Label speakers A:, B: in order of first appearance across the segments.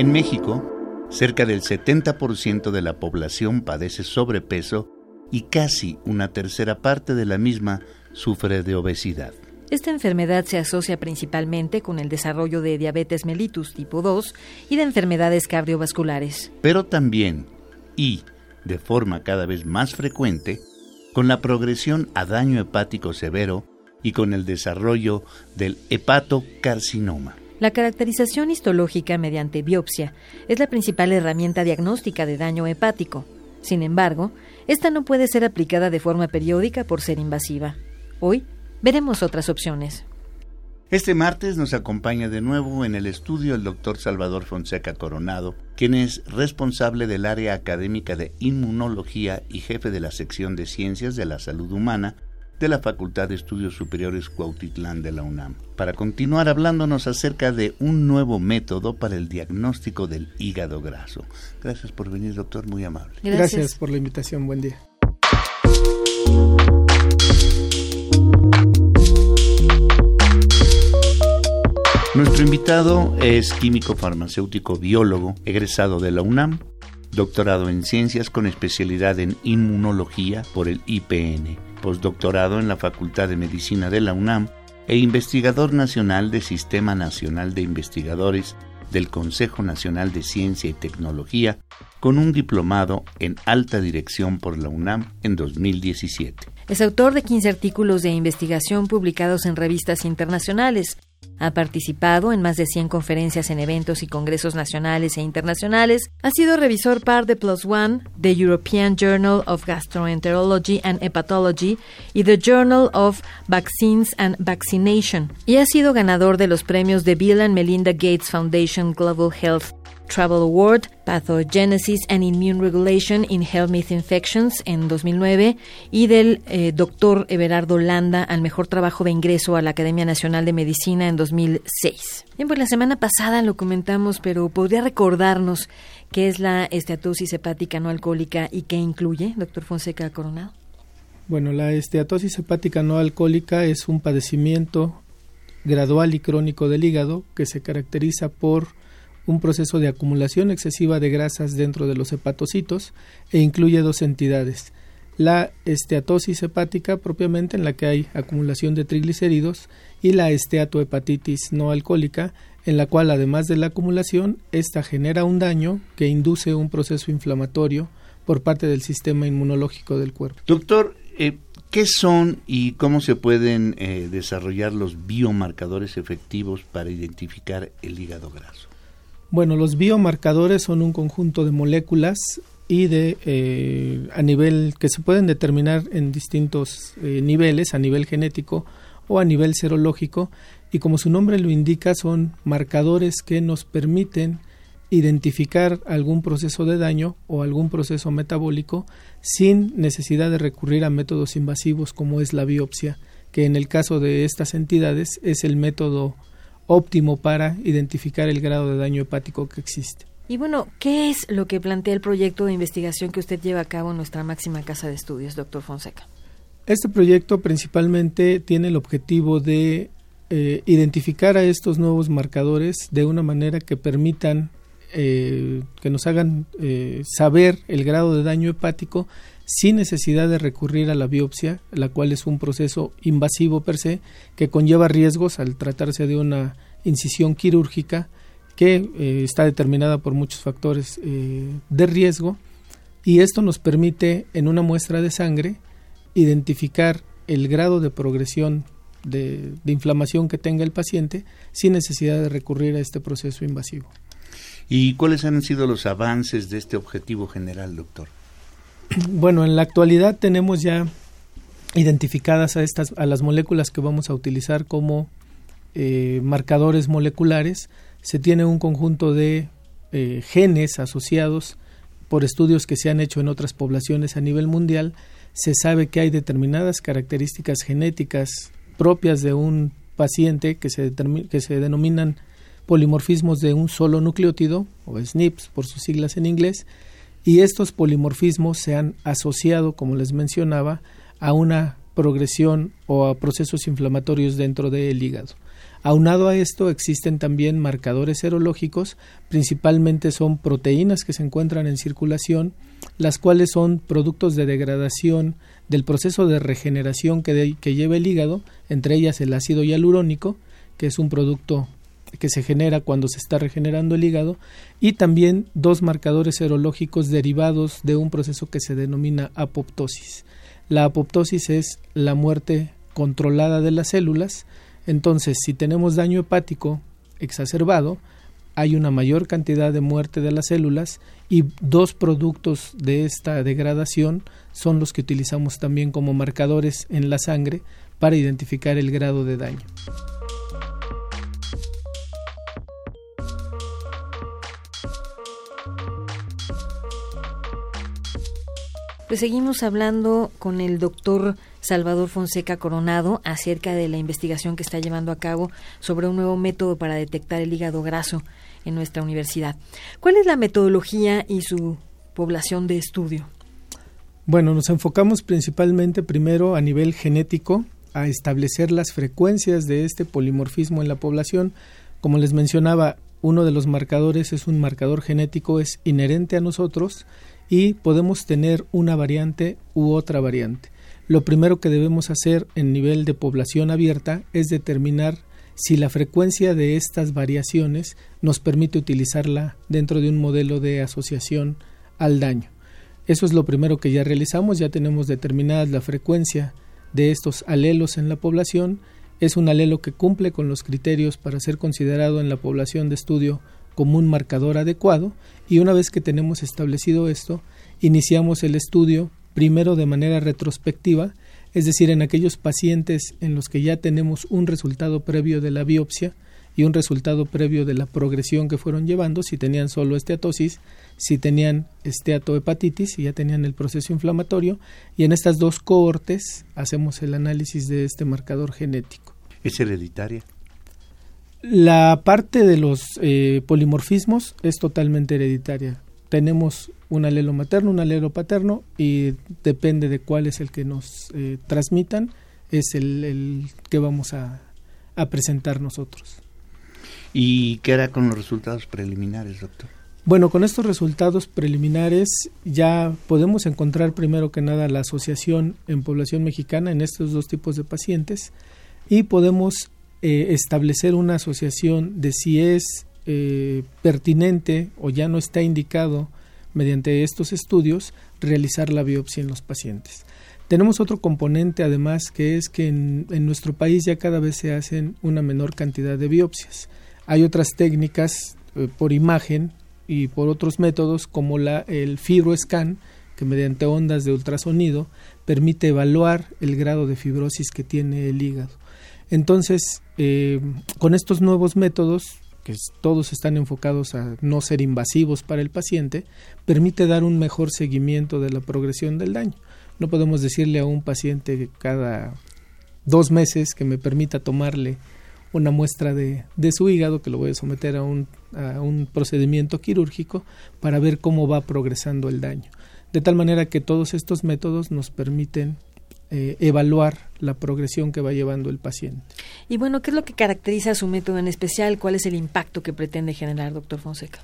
A: En México, cerca del 70% de la población padece sobrepeso y casi una tercera parte de la misma sufre de obesidad.
B: Esta enfermedad se asocia principalmente con el desarrollo de diabetes mellitus tipo 2 y de enfermedades cardiovasculares.
A: Pero también, y de forma cada vez más frecuente, con la progresión a daño hepático severo y con el desarrollo del hepatocarcinoma.
B: La caracterización histológica mediante biopsia es la principal herramienta diagnóstica de daño hepático. Sin embargo, esta no puede ser aplicada de forma periódica por ser invasiva. Hoy veremos otras opciones.
A: Este martes nos acompaña de nuevo en el estudio el doctor Salvador Fonseca Coronado, quien es responsable del área académica de inmunología y jefe de la sección de ciencias de la salud humana de la Facultad de Estudios Superiores Cuautitlán de la UNAM, para continuar hablándonos acerca de un nuevo método para el diagnóstico del hígado graso. Gracias por venir, doctor, muy amable.
C: Gracias, Gracias por la invitación, buen día.
A: Nuestro invitado es químico farmacéutico biólogo, egresado de la UNAM, doctorado en ciencias con especialidad en inmunología por el IPN postdoctorado en la Facultad de Medicina de la UNAM e investigador nacional del Sistema Nacional de Investigadores del Consejo Nacional de Ciencia y Tecnología, con un diplomado en alta dirección por la UNAM en 2017.
B: Es autor de 15 artículos de investigación publicados en revistas internacionales, ha participado en más de 100 conferencias en eventos y congresos nacionales e internacionales. Ha sido revisor par de Plus One, The European Journal of Gastroenterology and Hepatology y The Journal of Vaccines and Vaccination. Y ha sido ganador de los premios de Bill and Melinda Gates Foundation Global Health Travel Award, Pathogenesis and Immune Regulation in Helminth Infections en 2009 y del eh, doctor Everardo Landa al mejor trabajo de ingreso a la Academia Nacional de Medicina en 2006. Bien, pues la semana pasada lo comentamos, pero ¿podría recordarnos qué es la esteatosis hepática no alcohólica y qué incluye, doctor Fonseca Coronado?
C: Bueno, la esteatosis hepática no alcohólica es un padecimiento gradual y crónico del hígado que se caracteriza por un proceso de acumulación excesiva de grasas dentro de los hepatocitos e incluye dos entidades. La esteatosis hepática propiamente en la que hay acumulación de triglicéridos y la esteatohepatitis no alcohólica en la cual además de la acumulación esta genera un daño que induce un proceso inflamatorio por parte del sistema inmunológico del cuerpo.
A: Doctor, eh, ¿qué son y cómo se pueden eh, desarrollar los biomarcadores efectivos para identificar el hígado graso?
C: Bueno, los biomarcadores son un conjunto de moléculas y de eh, a nivel que se pueden determinar en distintos eh, niveles, a nivel genético o a nivel serológico, y como su nombre lo indica, son marcadores que nos permiten identificar algún proceso de daño o algún proceso metabólico sin necesidad de recurrir a métodos invasivos como es la biopsia, que en el caso de estas entidades es el método óptimo para identificar el grado de daño hepático que existe.
B: Y bueno, ¿qué es lo que plantea el proyecto de investigación que usted lleva a cabo en nuestra máxima casa de estudios, doctor Fonseca?
C: Este proyecto principalmente tiene el objetivo de eh, identificar a estos nuevos marcadores de una manera que permitan eh, que nos hagan eh, saber el grado de daño hepático sin necesidad de recurrir a la biopsia, la cual es un proceso invasivo per se, que conlleva riesgos al tratarse de una incisión quirúrgica que eh, está determinada por muchos factores eh, de riesgo y esto nos permite en una muestra de sangre identificar el grado de progresión de, de inflamación que tenga el paciente sin necesidad de recurrir a este proceso invasivo.
A: ¿Y cuáles han sido los avances de este objetivo general, doctor?
C: Bueno, en la actualidad tenemos ya identificadas a estas a las moléculas que vamos a utilizar como eh, marcadores moleculares. Se tiene un conjunto de eh, genes asociados por estudios que se han hecho en otras poblaciones a nivel mundial, se sabe que hay determinadas características genéticas propias de un paciente que se, que se denominan polimorfismos de un solo nucleótido, o SNPs por sus siglas en inglés, y estos polimorfismos se han asociado, como les mencionaba, a una progresión o a procesos inflamatorios dentro del hígado. Aunado a esto existen también marcadores serológicos, principalmente son proteínas que se encuentran en circulación, las cuales son productos de degradación del proceso de regeneración que, que lleva el hígado, entre ellas el ácido hialurónico, que es un producto que se genera cuando se está regenerando el hígado, y también dos marcadores serológicos derivados de un proceso que se denomina apoptosis. La apoptosis es la muerte controlada de las células, entonces, si tenemos daño hepático exacerbado, hay una mayor cantidad de muerte de las células y dos productos de esta degradación son los que utilizamos también como marcadores en la sangre para identificar el grado de daño.
B: Pues seguimos hablando con el doctor Salvador Fonseca Coronado acerca de la investigación que está llevando a cabo sobre un nuevo método para detectar el hígado graso en nuestra universidad. ¿Cuál es la metodología y su población de estudio?
C: Bueno, nos enfocamos principalmente primero a nivel genético a establecer las frecuencias de este polimorfismo en la población. Como les mencionaba, uno de los marcadores es un marcador genético, es inherente a nosotros y podemos tener una variante u otra variante. Lo primero que debemos hacer en nivel de población abierta es determinar si la frecuencia de estas variaciones nos permite utilizarla dentro de un modelo de asociación al daño. Eso es lo primero que ya realizamos, ya tenemos determinada la frecuencia de estos alelos en la población. Es un alelo que cumple con los criterios para ser considerado en la población de estudio como un marcador adecuado y una vez que tenemos establecido esto, iniciamos el estudio primero de manera retrospectiva, es decir, en aquellos pacientes en los que ya tenemos un resultado previo de la biopsia y un resultado previo de la progresión que fueron llevando, si tenían solo esteatosis, si tenían esteatohepatitis y ya tenían el proceso inflamatorio, y en estas dos cohortes hacemos el análisis de este marcador genético.
A: ¿Es hereditaria?
C: La parte de los eh, polimorfismos es totalmente hereditaria. Tenemos un alelo materno, un alelo paterno y depende de cuál es el que nos eh, transmitan, es el, que vamos a, a, presentar nosotros.
A: ¿Y qué hará con los resultados preliminares, doctor?
C: Bueno, con estos resultados preliminares ya podemos encontrar primero que nada la asociación en población mexicana en estos dos tipos de pacientes y podemos eh, establecer una asociación de si es eh, pertinente o ya no está indicado mediante estos estudios, realizar la biopsia en los pacientes. Tenemos otro componente además que es que en, nuestro país ya cada vez se hacen una menor cantidad de biopsias. Hay otras técnicas eh, por imagen y por otros métodos como la, el fibroscan, que mediante ondas de ultrasonido permite evaluar el grado de fibrosis que tiene el hígado. Entonces, eh, con estos nuevos métodos que todos están enfocados a no ser invasivos para el paciente, permite dar un mejor seguimiento de la progresión del daño. No podemos decirle a un paciente cada dos meses que me permita tomarle una muestra de, su hígado, que lo voy a someter a un, a un procedimiento quirúrgico para ver cómo va progresando el daño. De tal manera que todos estos métodos nos permiten eh, evaluar la progresión que va llevando el paciente.
B: Y bueno, ¿qué es lo que caracteriza su método en especial? ¿Cuál es el impacto que pretende generar, doctor Fonseca?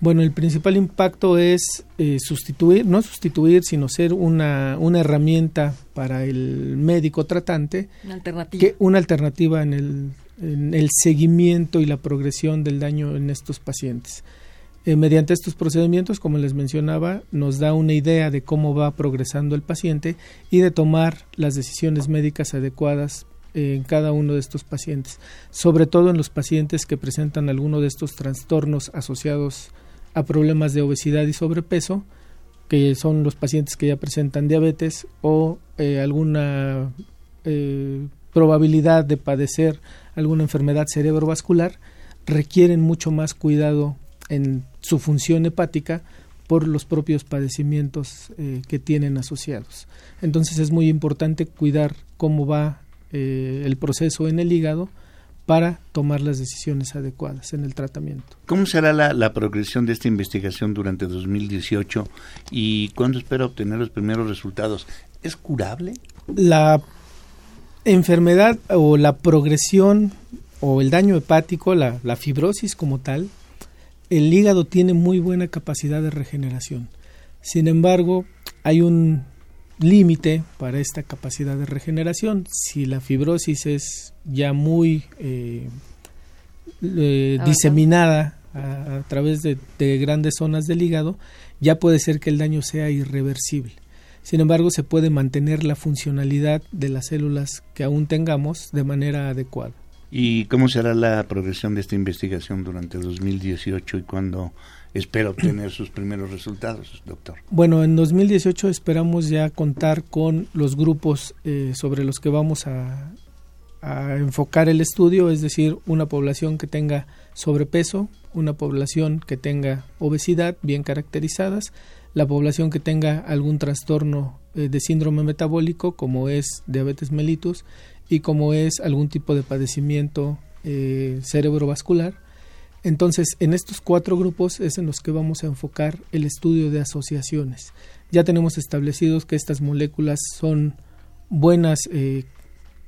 C: Bueno, el principal impacto es eh, sustituir, no sustituir, sino ser una, una herramienta para el médico tratante.
B: Una alternativa.
C: Que, una alternativa en el, en el seguimiento y la progresión del daño en estos pacientes. Eh, mediante estos procedimientos, como les mencionaba, nos da una idea de cómo va progresando el paciente y de tomar las decisiones médicas adecuadas en cada uno de estos pacientes, sobre todo en los pacientes que presentan alguno de estos trastornos asociados a problemas de obesidad y sobrepeso, que son los pacientes que ya presentan diabetes o eh, alguna eh, probabilidad de padecer alguna enfermedad cerebrovascular requieren mucho más cuidado en su función hepática por los propios padecimientos eh, que tienen asociados. Entonces es muy importante cuidar cómo va eh, el proceso en el hígado para tomar las decisiones adecuadas en el tratamiento.
A: ¿Cómo será la, progresión de esta investigación durante 2018 y cuándo espera obtener los primeros resultados? ¿Es curable?
C: La enfermedad o la progresión o el daño hepático, la, la fibrosis como tal, el hígado tiene muy buena capacidad de regeneración. Sin embargo, hay un límite para esta capacidad de regeneración. Si la fibrosis es ya muy eh, eh, diseminada a, través de, grandes zonas del hígado, ya puede ser que el daño sea irreversible. Sin embargo, se puede mantener la funcionalidad de las células que aún tengamos de manera adecuada.
A: ¿Y cómo será la progresión de esta investigación durante el 2018 y cuándo espera obtener sus primeros resultados, doctor?
C: Bueno, en 2018 esperamos ya contar con los grupos eh, sobre los que vamos a, enfocar el estudio, es decir, una población que tenga sobrepeso, una población que tenga obesidad bien caracterizadas, la población que tenga algún trastorno eh, de síndrome metabólico como es diabetes mellitus y como es algún tipo de padecimiento eh, cerebrovascular entonces, en estos cuatro grupos es en los que vamos a enfocar el estudio de asociaciones. Ya tenemos establecidos que estas moléculas son buenas eh,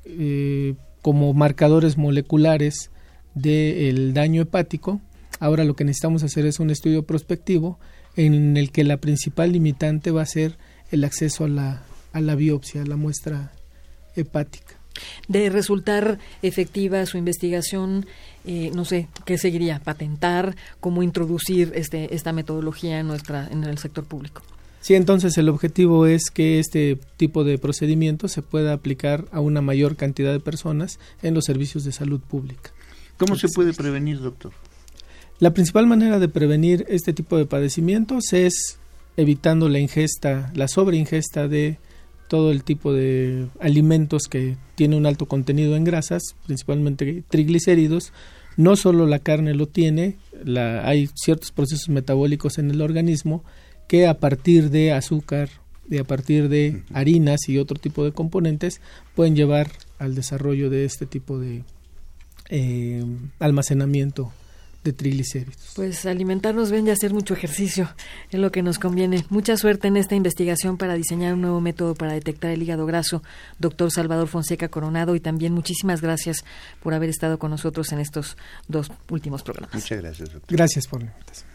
C: eh, como marcadores moleculares del daño hepático. Ahora lo que necesitamos hacer es un estudio prospectivo en el que la principal limitante va a ser el acceso a la, a la biopsia, a la muestra hepática.
B: De resultar efectiva su investigación, eh, no sé, ¿qué seguiría? ¿Patentar? ¿Cómo introducir este, esta metodología en, nuestra, en el sector público?
C: Sí, entonces el objetivo es que este tipo de procedimiento se pueda aplicar a una mayor cantidad de personas en los servicios de salud pública.
A: ¿Cómo se puede prevenir, doctor?
C: La principal manera de prevenir este tipo de padecimientos es evitando la ingesta, la sobreingesta de todo el tipo de alimentos que tiene un alto contenido en grasas, principalmente triglicéridos. No solo la carne lo tiene, la, hay ciertos procesos metabólicos en el organismo que a partir de azúcar, de a partir de harinas y otro tipo de componentes pueden llevar al desarrollo de este tipo de eh, almacenamiento de triglicéridos.
B: Pues alimentarnos bien y hacer mucho ejercicio es lo que nos conviene. Mucha suerte en esta investigación para diseñar un nuevo método para detectar el hígado graso, doctor Salvador Fonseca Coronado, y también muchísimas gracias por haber estado con nosotros en estos dos últimos programas.
A: Muchas gracias, doctor.
C: Gracias por la invitación.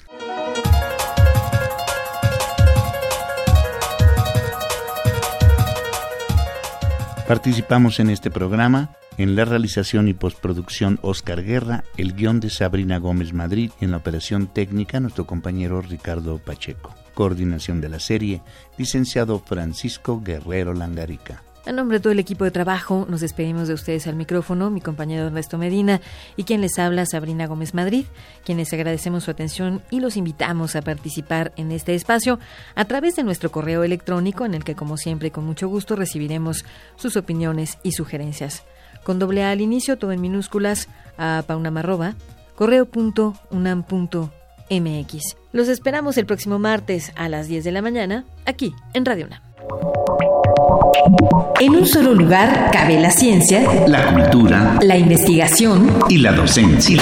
A: Participamos en este programa en la realización y postproducción Oscar Guerra, el guion de Sabrina Gómez Madrid y en la operación técnica nuestro compañero Ricardo Pacheco. Coordinación de la serie, licenciado Francisco Guerrero Langarica.
B: A nombre de todo el equipo de trabajo, nos despedimos de ustedes al micrófono, mi compañero Ernesto Medina y quien les habla, Sabrina Gómez Madrid, quienes agradecemos su atención y los invitamos a participar en este espacio a través de nuestro correo electrónico, en el que, como siempre, con mucho gusto recibiremos sus opiniones y sugerencias con doble A al inicio, todo en minúsculas, a paunamarroba, correo.unam.mx. Los esperamos el próximo martes a las 10 de la mañana, aquí en Radio UNAM.
D: En un solo lugar cabe la ciencia,
A: la cultura,
D: la investigación
A: y la docencia.